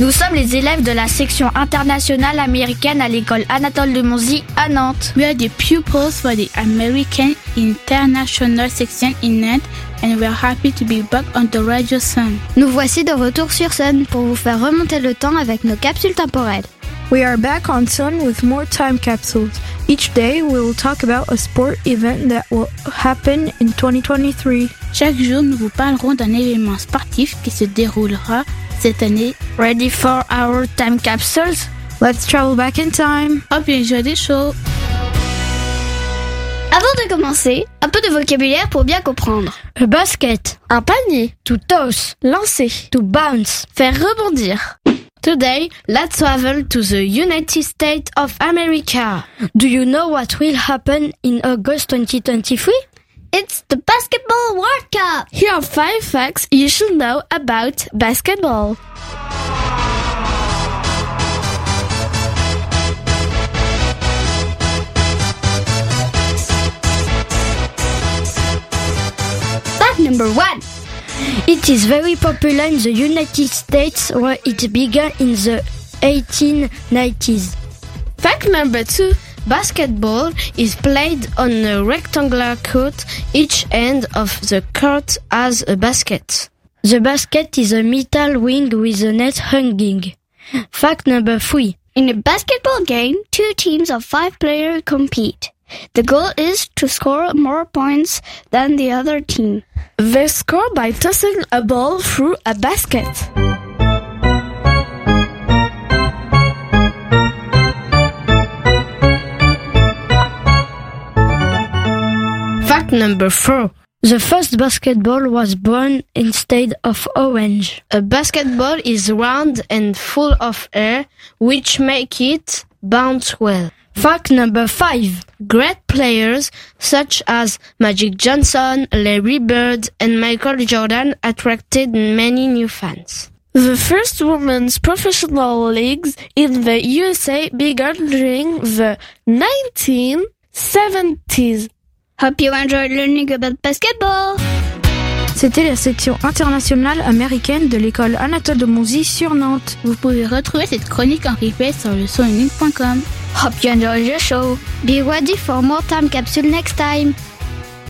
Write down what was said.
Nous sommes les élèves de la section internationale américaine à l'école Anatole de Monzy à Nantes. We are the pupils for the American International Section in Nantes and we are happy to be back on the Radio Sun. Nous voici de retour sur Sun pour vous faire remonter le temps avec nos capsules temporelles. We are back on Sun with more time capsules. Each day we will talk about a sport event that will happen in 2023. Chaque jour, nous vous parlerons d'un événement sportif qui se déroulera cette année. Ready for our time capsules? Let's travel back in time. Hope you enjoy the show. Avant de commencer, un peu de vocabulaire pour bien comprendre. A basket, un panier. To toss, lancer. To bounce, faire rebondir. Today, let's travel to the United States of America. Do you know what will happen in August 2023? It's the Basketball World Cup! Here are five facts you should know about basketball. Fact number one. It is very popular in the United States where it began in the 1890s. Fact number two. Basketball is played on a rectangular court. Each end of the court has a basket. The basket is a metal ring with a net hanging. Fact number three. In a basketball game, two teams of five players compete. The goal is to score more points than the other team. They score by tossing a ball through a basket. Fact number four. The first basketball was born instead of orange. A basketball is round and full of air, which make it bounce well. Fact number five. Great players such as Magic Johnson, Larry Bird, and Michael Jordan attracted many new fans. The first women's professional leagues in the USA began during the 1970s. Hope you enjoyed learning about basketball! C'était la section internationale américaine de l'école Anatole de Monzy sur Nantes. Vous pouvez retrouver cette chronique en replay sur le sonunique.com. Hope you enjoyed the show. Be ready for more time capsule next time.